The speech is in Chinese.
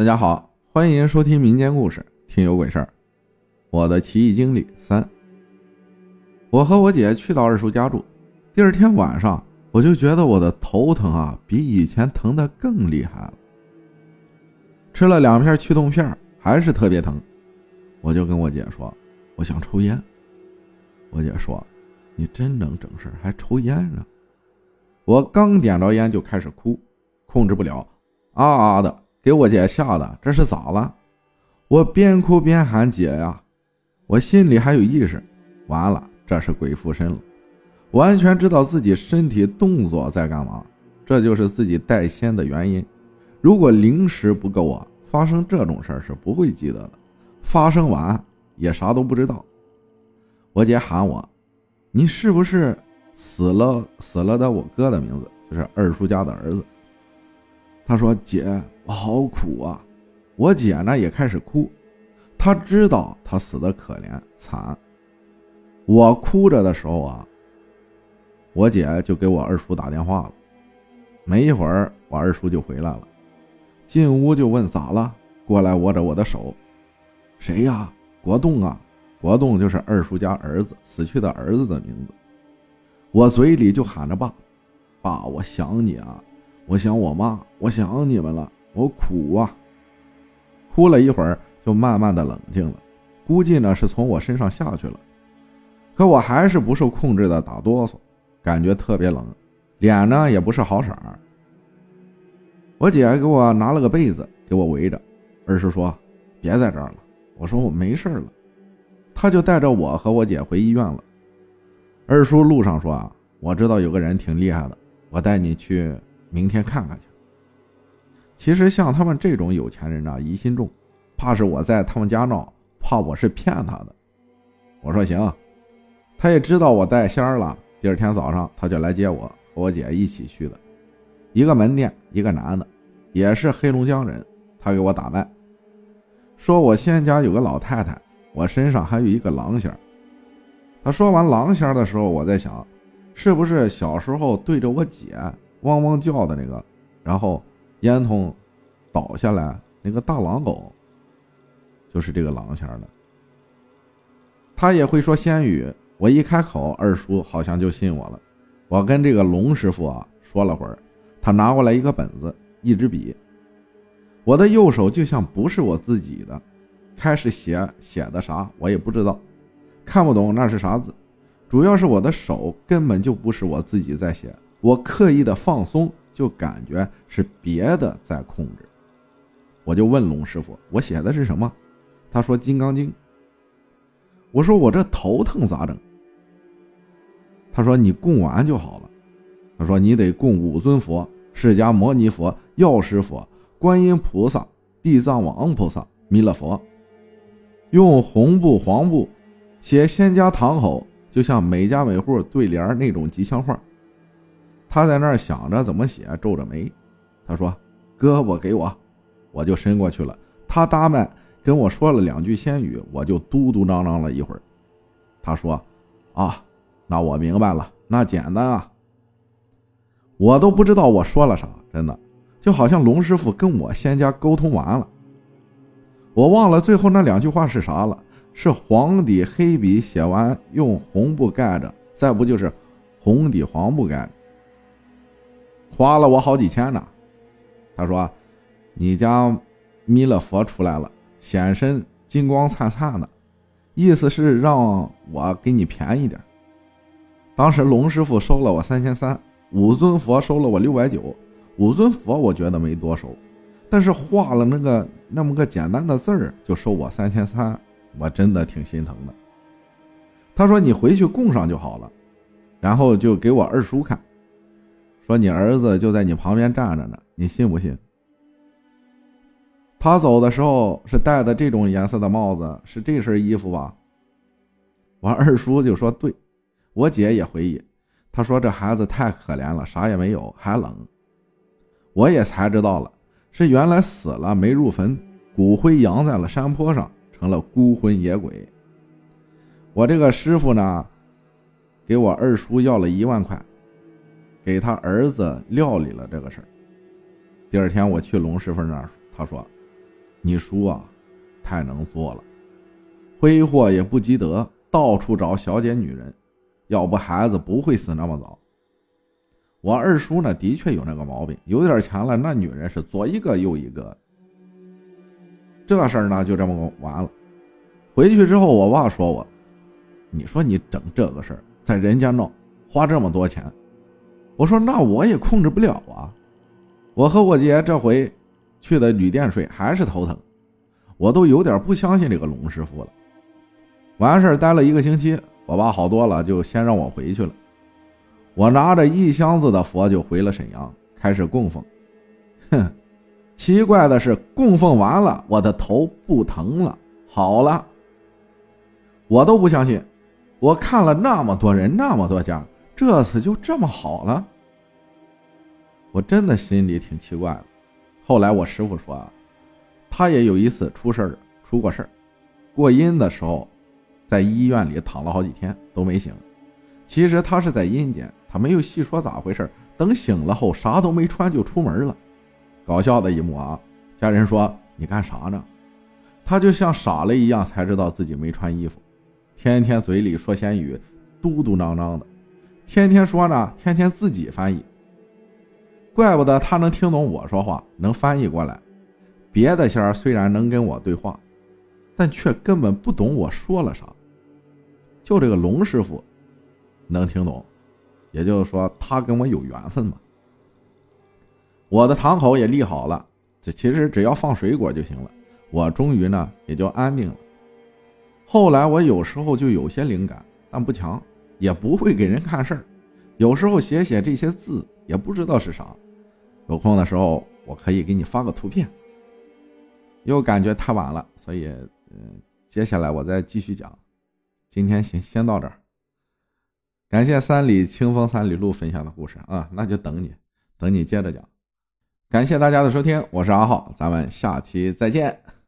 大家好，欢迎收听民间故事，听有鬼事儿。我的奇异经历三。我和我姐去到二叔家住，第二天晚上我就觉得我的头疼啊，比以前疼的更厉害了。吃了两片去痛片，还是特别疼。我就跟我姐说，我想抽烟。我姐说，你真能整事还抽烟呢。我刚点着烟就开始哭，控制不了，啊啊的，给我姐吓得这是咋了？我边哭边喊姐呀，我心里还有意识，完了。这是鬼附身了，完全知道自己身体动作在干嘛，这就是自己带仙的原因。如果灵识不够啊，发生这种事儿是不会记得的，发生完也啥都不知道。我姐喊我：“你是不是死了死了的我哥的名字？就是二叔家的儿子。”他说：“姐，好苦啊。”我姐呢也开始哭，她知道他死的可怜惨。我哭着的时候啊，我姐就给我二叔打电话了。没一会儿，我二叔就回来了，进屋就问咋了，过来握着我的手。谁呀？国栋啊，国栋就是二叔家儿子死去的儿子的名字。我嘴里就喊着爸，爸，我想你啊，我想我妈，我想你们了，我苦啊。哭了一会儿，就慢慢的冷静了，估计呢是从我身上下去了。可我还是不受控制的打哆嗦，感觉特别冷，脸呢也不是好色儿。我姐给我拿了个被子给我围着，二叔说：“别在这儿了。”我说：“我没事了。”他就带着我和我姐回医院了。二叔路上说：“啊，我知道有个人挺厉害的，我带你去，明天看看去。”其实像他们这种有钱人啊，疑心重，怕是我在他们家闹，怕我是骗他的。我说：“行。”他也知道我带仙儿了，第二天早上他就来接我和我姐一起去的，一个门店，一个男的，也是黑龙江人，他给我打扮，说我仙家有个老太太，我身上还有一个狼仙儿他说完狼仙儿的时候，我在想，是不是小时候对着我姐汪汪叫的那个，然后烟囱倒下来那个大狼狗，就是这个狼仙的。他也会说仙语。我一开口，二叔好像就信我了。我跟这个龙师傅啊说了会儿，他拿过来一个本子，一支笔。我的右手就像不是我自己的，开始写写的啥我也不知道，看不懂那是啥字。主要是我的手根本就不是我自己在写，我刻意的放松，就感觉是别的在控制。我就问龙师傅，我写的是什么？他说《金刚经》。我说我这头疼咋整？他说：“你供完就好了。”他说：“你得供五尊佛：释迦牟尼佛、药师佛、观音菩萨、地藏王菩萨、弥勒佛。用红布、黄布写仙家堂口，就像每家每户对联那种吉祥话。”他在那儿想着怎么写，皱着眉。他说：“胳膊给我。”我就伸过去了。他搭麦跟我说了两句仙语，我就嘟嘟囔囔了一会儿。他说：“啊。”那我明白了，那简单啊。我都不知道我说了啥，真的，就好像龙师傅跟我仙家沟通完了，我忘了最后那两句话是啥了，是黄底黑笔写完，用红布盖着，再不就是红底黄布盖着，花了我好几千呢。他说：“你家弥勒佛出来了，显身金光灿灿的，意思是让我给你便宜点。”当时龙师傅收了我三千三，五尊佛收了我六百九。五尊佛我觉得没多收，但是画了那个那么个简单的字儿就收我三千三，我真的挺心疼的。他说你回去供上就好了，然后就给我二叔看，说你儿子就在你旁边站着呢，你信不信？他走的时候是戴的这种颜色的帽子，是这身衣服吧？我二叔就说对。我姐也回忆，她说这孩子太可怜了，啥也没有，还冷。我也才知道了，是原来死了没入坟，骨灰扬在了山坡上，成了孤魂野鬼。我这个师傅呢，给我二叔要了一万块，给他儿子料理了这个事儿。第二天我去龙师傅那儿，他说：“你叔啊，太能做了，挥霍也不积德，到处找小姐女人，要不孩子不会死那么早。我二叔呢，的确有那个毛病，有点钱了，那女人是左一个右一个。这事儿呢，就这么完了。回去之后，我爸说我，你说你整这个事儿，在人家闹，花这么多钱，我说那我也控制不了啊。我和我姐这回去的旅店睡，还是头疼，我都有点不相信这个龙师傅了。完事儿待了一个星期，我爸好多了，就先让我回去了。我拿着一箱子的佛就回了沈阳，开始供奉。哼，奇怪的是，供奉完了，我的头不疼了，好了。我都不相信，我看了那么多人，那么多家，这次就这么好了。我真的心里挺奇怪的。后来我师傅说啊，他也有一次出事儿，出过事儿，过阴的时候，在医院里躺了好几天都没醒。其实他是在阴间，他没有细说咋回事等醒了后，啥都没穿就出门了。搞笑的一幕啊！家人说你干啥呢？他就像傻了一样，才知道自己没穿衣服。天天嘴里说闲语，嘟嘟囔囔的，天天说呢，天天自己翻译。怪不得他能听懂我说话，能翻译过来。别的仙儿虽然能跟我对话，但却根本不懂我说了啥。就这个龙师傅能听懂，也就是说他跟我有缘分嘛。我的堂口也立好了，这其实只要放水果就行了。我终于呢也就安定了。后来我有时候就有些灵感，但不强，也不会给人看事儿。有时候写写这些字，也不知道是啥。有空的时候，我可以给你发个图片。又感觉太晚了，所以，嗯，接下来我再继续讲。今天先先到这儿。感谢三里清风三里路分享的故事啊，那就等你，等你接着讲。感谢大家的收听，我是阿浩，咱们下期再见。